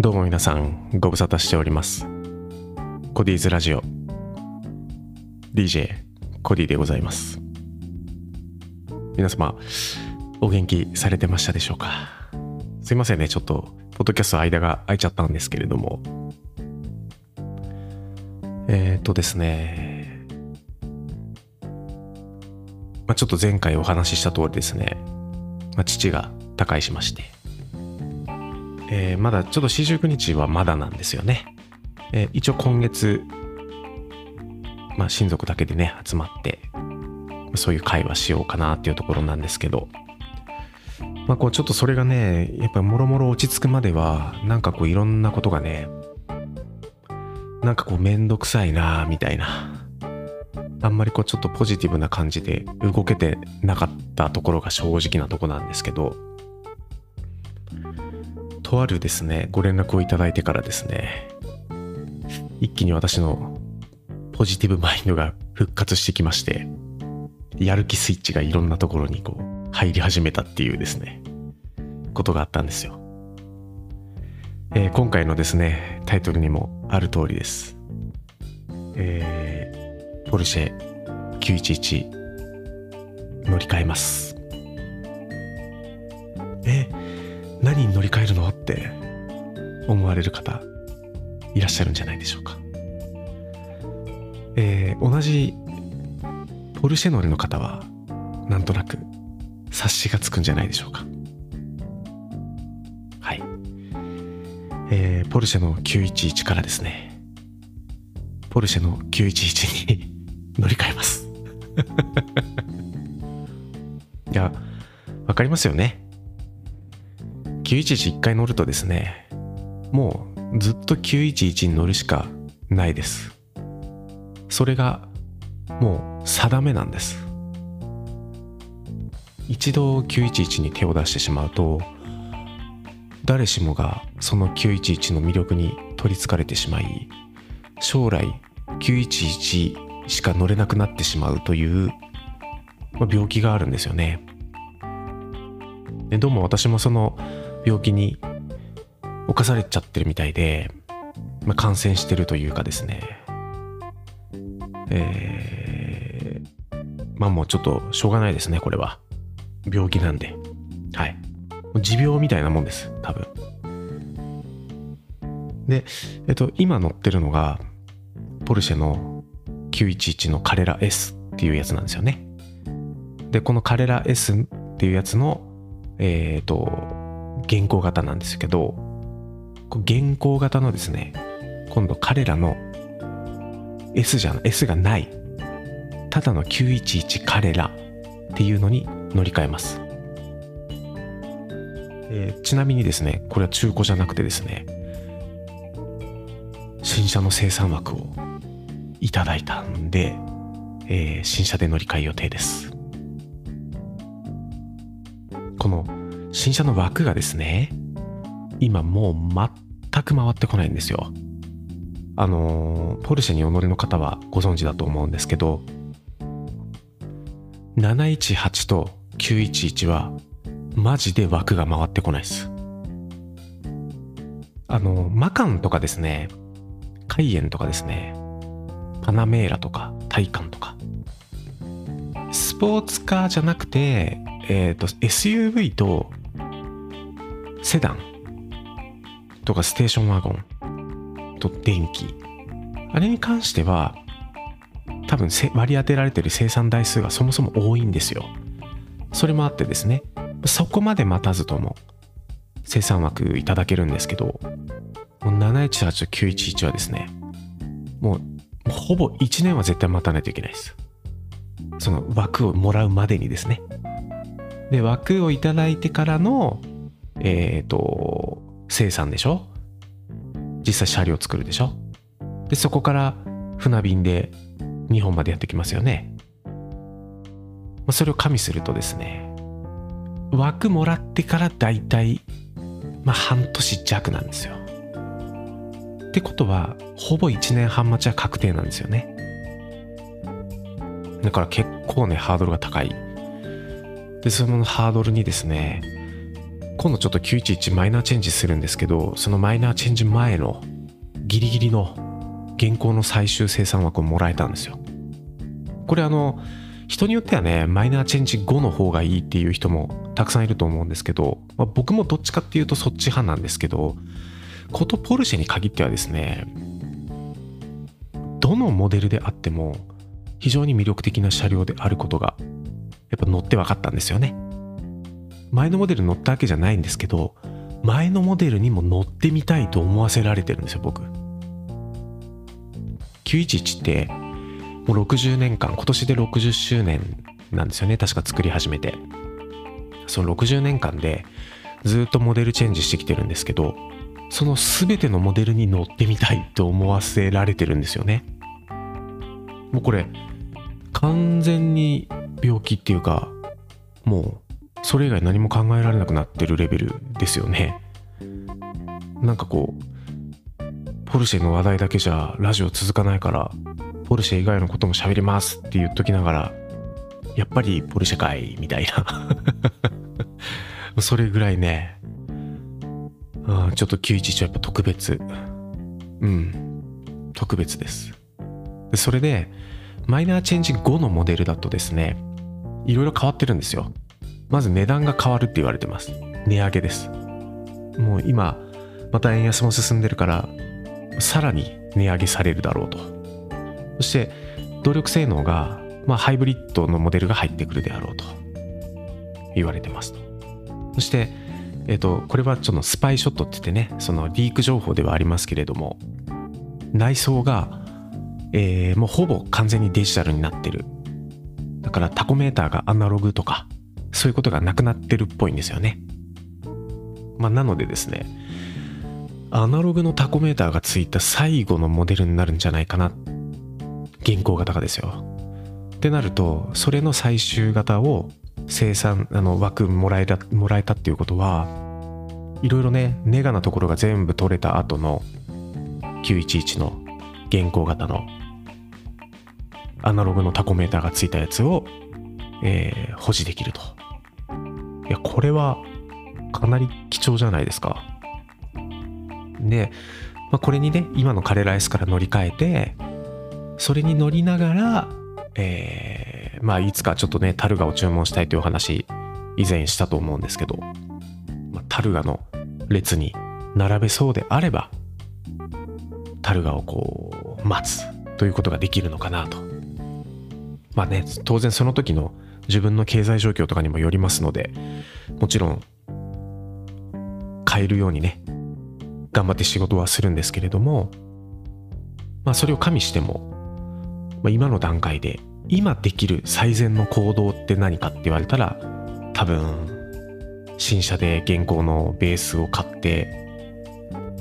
どうも皆さんご無沙汰しております。コディーズラジオ。DJ コディでございます。皆様お元気されてましたでしょうか？すいませんねちょっとポッドキャスト間が空いちゃったんですけれども。えっ、ー、とですね。まあ、ちょっと前回お話しした通りですね、まあ、父が他界しまして。えー、まだちょっと四十九日はまだなんですよね。えー、一応今月、まあ、親族だけでね、集まって、そういう会話しようかなっていうところなんですけど、まあ、こうちょっとそれがね、やっぱもろもろ落ち着くまでは、なんかこういろんなことがね、なんかこうめんどくさいなみたいな。あんまりこうちょっとポジティブな感じで動けてなかったところが正直なとこなんですけど、とあるですね、ご連絡をいただいてからですね、一気に私のポジティブマインドが復活してきまして、やる気スイッチがいろんなところにこう入り始めたっていうですね、ことがあったんですよ。えー、今回のですね、タイトルにもある通りです。えー、ポルシェ911乗り換えます。え何に乗り換えるの？って思われる方いらっしゃるんじゃないでしょうか。えー、同じポルシェ乗りの方はなんとなく察しがつくんじゃないでしょうか。はい。えー、ポルシェの911からですね、ポルシェの911に 乗り換えます。いや、わかりますよね。911一回乗るとですね、もうずっと911に乗るしかないです。それがもう定めなんです。一度911に手を出してしまうと、誰しもがその911の魅力に取りつかれてしまい、将来911しか乗れなくなってしまうという、まあ、病気があるんですよね。でどうも私もその病気に侵されちゃってるみたいで、まあ、感染してるというかですね、えー、まあもうちょっとしょうがないですね、これは。病気なんで。はい。持病みたいなもんです、多分。で、えっと、今乗ってるのが、ポルシェの911のカレラ S っていうやつなんですよね。で、このカレラ S っていうやつの、えっ、ー、と、現行型なんですけど現行型のですね今度彼らの S じゃない S がないただの911彼らっていうのに乗り換えます、えー、ちなみにですねこれは中古じゃなくてですね新車の生産枠をいただいたんで、えー、新車で乗り換え予定です。この新車の枠がですね、今もう全く回ってこないんですよ。あの、ポルシェにお乗りの方はご存知だと思うんですけど、718と911はマジで枠が回ってこないです。あの、マカンとかですね、カイエンとかですね、パナメーラとかタイカンとか、スポーツカーじゃなくて、えっ、ー、と、SUV とセダンとかステーションワゴンと電気あれに関しては多分割り当てられてる生産台数がそもそも多いんですよそれもあってですねそこまで待たずとも生産枠いただけるんですけどもう718と911はですねもうほぼ1年は絶対待たないといけないですその枠をもらうまでにですねで枠をいただいてからのえっ、ー、と、生産でしょ？実際車両作るでしょ？で、そこから船便で日本までやってきますよね。まそれを加味するとですね、枠もらってからだいたい、まあ、半年弱なんですよ。ってことは、ほぼ1年半待ちは確定なんですよね。だから結構ね、ハードルが高い。で、そのハードルにですね、今度ちょっと911マイナーチェンジするんですけどそのマイナーチェンジ前のギリギリの原稿の最終生産枠をもらえたんですよ。これあの人によってはねマイナーチェンジ後の方がいいっていう人もたくさんいると思うんですけど、まあ、僕もどっちかっていうとそっち派なんですけどことポルシェに限ってはですねどのモデルであっても非常に魅力的な車両であることがやっぱ乗って分かったんですよね。前のモデル乗ったわけじゃないんですけど前のモデルにも乗ってみたいと思わせられてるんですよ僕。911ってもう60年間今年で60周年なんですよね確か作り始めて。その60年間でずっとモデルチェンジしてきてるんですけどその全てのモデルに乗ってみたいと思わせられてるんですよね。もうこれ完全に病気っていうかもうそれ以外何も考えられなくなってるレベルですよね。なんかこうポルシェの話題だけじゃラジオ続かないからポルシェ以外のことも喋りますって言っときながらやっぱりポルシェかいみたいな。それぐらいねあちょっと911はやっぱ特別。うん。特別です。それでマイナーチェンジ後のモデルだとですねいろいろ変わってるんですよ。まず値段が変わるって言われてます。値上げです。もう今また円安も進んでるからさらに値上げされるだろうと。そして動力性能が、まあ、ハイブリッドのモデルが入ってくるであろうと。言われてます。そしてえっ、とこれはちょっとスパイショットって言ってねそのリーク情報ではありますけれども内装が、えー、もうほぼ完全にデジタルになってる。だからタコメーターがアナログとかそういうことがなくなってるっぽいんですよね。まあ、なのでですね、アナログのタコメーターがついた最後のモデルになるんじゃないかな。現行型がですよ。ってなると、それの最終型を生産、あの枠もらえた、もらえたっていうことは、いろいろね、ネガなところが全部取れた後の911の現行型のアナログのタコメーターがついたやつを、えー、保持できると。いや、これはかなり貴重じゃないですか。で、まあ、これにね、今のカレーライスから乗り換えて、それに乗りながら、えー、まあ、いつかちょっとね、タルガを注文したいという話、以前したと思うんですけど、まあ、タルガの列に並べそうであれば、タルガをこう、待つということができるのかなと。まあね、当然その時の自分の経済状況とかにもよりますのでもちろん変えるようにね頑張って仕事はするんですけれどもまあそれを加味しても、まあ、今の段階で今できる最善の行動って何かって言われたら多分新車で現行のベースを買って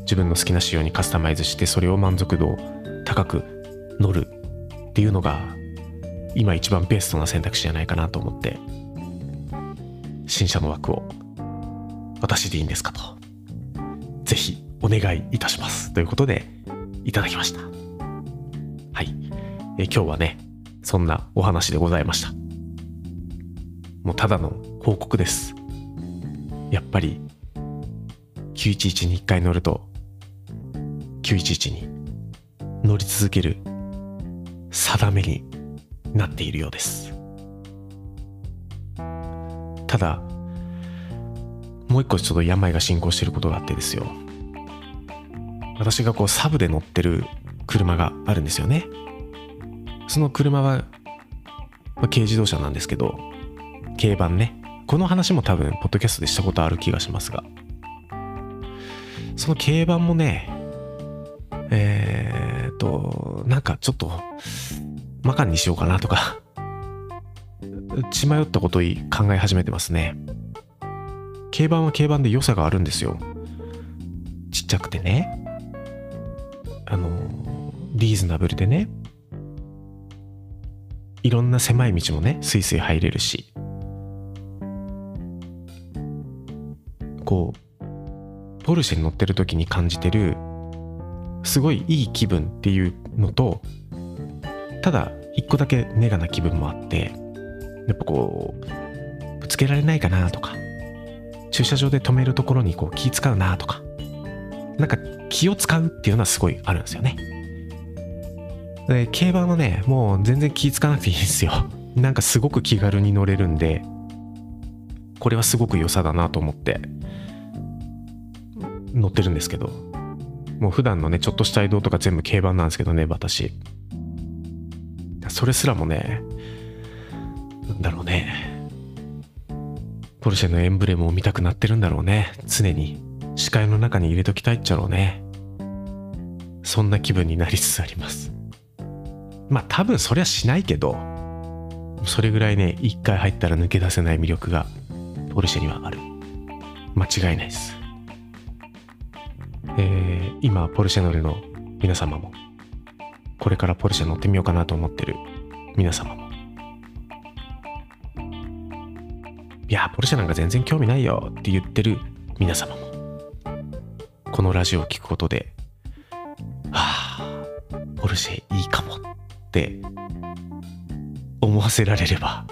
自分の好きな仕様にカスタマイズしてそれを満足度高く乗るっていうのが今一番ベストな選択肢じゃないかなと思って新車の枠を私でいいんですかと。ぜひお願いいたします。ということでいただきました。はい。え今日はねそんなお話でございました。もうただの報告です。やっぱり911に1回乗ると911に乗り続ける定めになっているようです。ただもう一個ちょっと病が進行していることがあってですよ。私がこうサブで乗ってる車があるんですよね。その車は、まあ、軽自動車なんですけど軽バンね。この話も多分ポッドキャストでしたことある気がしますが。その軽バンもねえー、っとなんかちょっとマカンにしようかなとか血迷ったことを考え始めてますね。軽バンは軽バンで良さがあるんですよ。ちっちゃくてね。あの、リーズナブルでね。いろんな狭い道もね、スイスイ入れるし。こう、ポルシェに乗ってる時に感じてる、すごいいい気分っていうのと、ただ一個だけネガな気分もあってやっぱこうぶつけられないかなとか駐車場で止めるところにこう気使うなとかなんか気を使うっていうのはすごいあるんですよね。で競馬のねもう全然気使わなくていいんですよ。なんかすごく気軽に乗れるんでこれはすごく良さだなと思って乗ってるんですけどもう普段のねちょっとした移動とか全部競馬なんですけどね私。それすらもねなんだろうね。ポルシェのエンブレムを見たくなってるんだろうね。常に。視界の中に入れときたいっちゃろうね。そんな気分になりつつあります。まあ多分そりゃしないけどそれぐらいね一回入ったら抜け出せない魅力がポルシェにはある。間違いないです。えー、今ポルシェ乗りの皆様もこれからポルシェ乗ってみようかなと思ってる皆様。もいやポルシェなんか全然興味ないよ。って言ってる皆様も。このラジオを聴くことではあポルシェいいかも。って思わせられれば、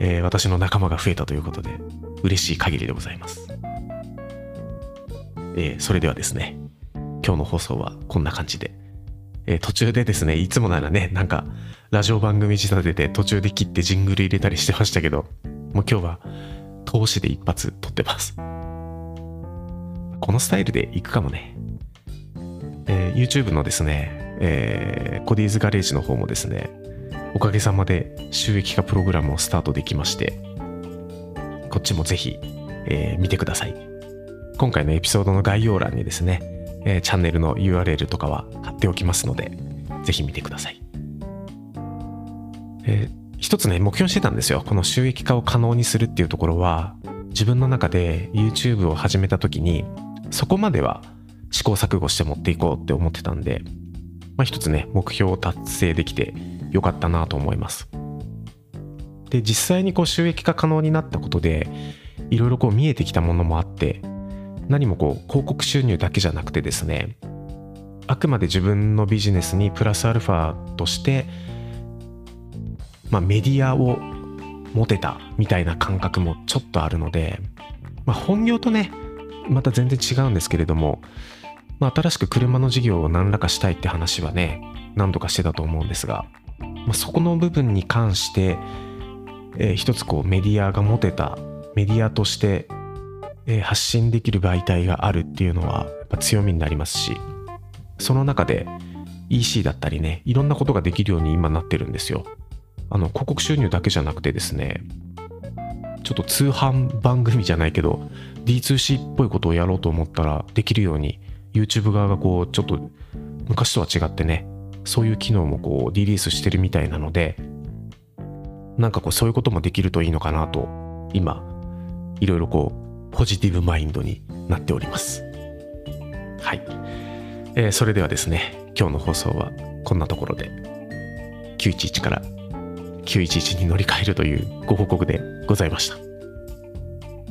えー、私の仲間が増えたということで嬉しい限りでございます、えー、それではですね今日の放送はこんな感じで、えー、途中でですねいつもならねなんかラジオ番組仕立てて途中で切ってジングル入れたりしてましたけどもう今日は投資で一発撮ってますこのスタイルでいくかもね。えー、YouTube のですね、えー、コディーズガレージの方もですね、おかげさまで収益化プログラムをスタートできまして、こっちもぜひ、えー、見てください。今回のエピソードの概要欄にですね、えー、チャンネルの URL とかは貼っておきますので、ぜひ見てください。えー、一つね、目標してたんですよ。この収益化を可能にするっていうところは、自分の中で YouTube を始めた時に、そこまでは試行錯誤して持っていこうって思ってたんで、まあ、一つね目標を達成できてよかったなと思いますで実際にこう収益化可能になったことでいろいろこう見えてきたものもあって何もこう広告収入だけじゃなくてですねあくまで自分のビジネスにプラスアルファとして、まあ、メディアを持てたみたいな感覚もちょっとあるので、まあ、本業とねまた全然違うんですけれども、まあ、新しく車の事業を何らかしたいって話はね何度かしてたと思うんですが、まあ、そこの部分に関して、えー、一つこうメディアが持てたメディアとして、え、発信できる媒体があるっていうのはやっぱ強みになりますしその中で EC だったりねいろんなことができるように今なってるんですよ。あの広告収入だけじゃなくてですねちょっと通販番組じゃないけど D2C っぽいことをやろうと思ったらできるように YouTube 側がこうちょっと昔とは違ってねそういう機能もこうリリースしてるみたいなのでなんかこうそういうこともできるといいのかなと今いろいろこうポジティブマインドになっておりますはい、えー、それではですね今日の放送はこんなところで911から911に乗り換えるというご報告でございました。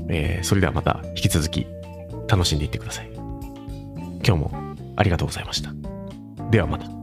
えー、それではまた引き続き楽しんでいってください。今日もありがとうございました。ではまた。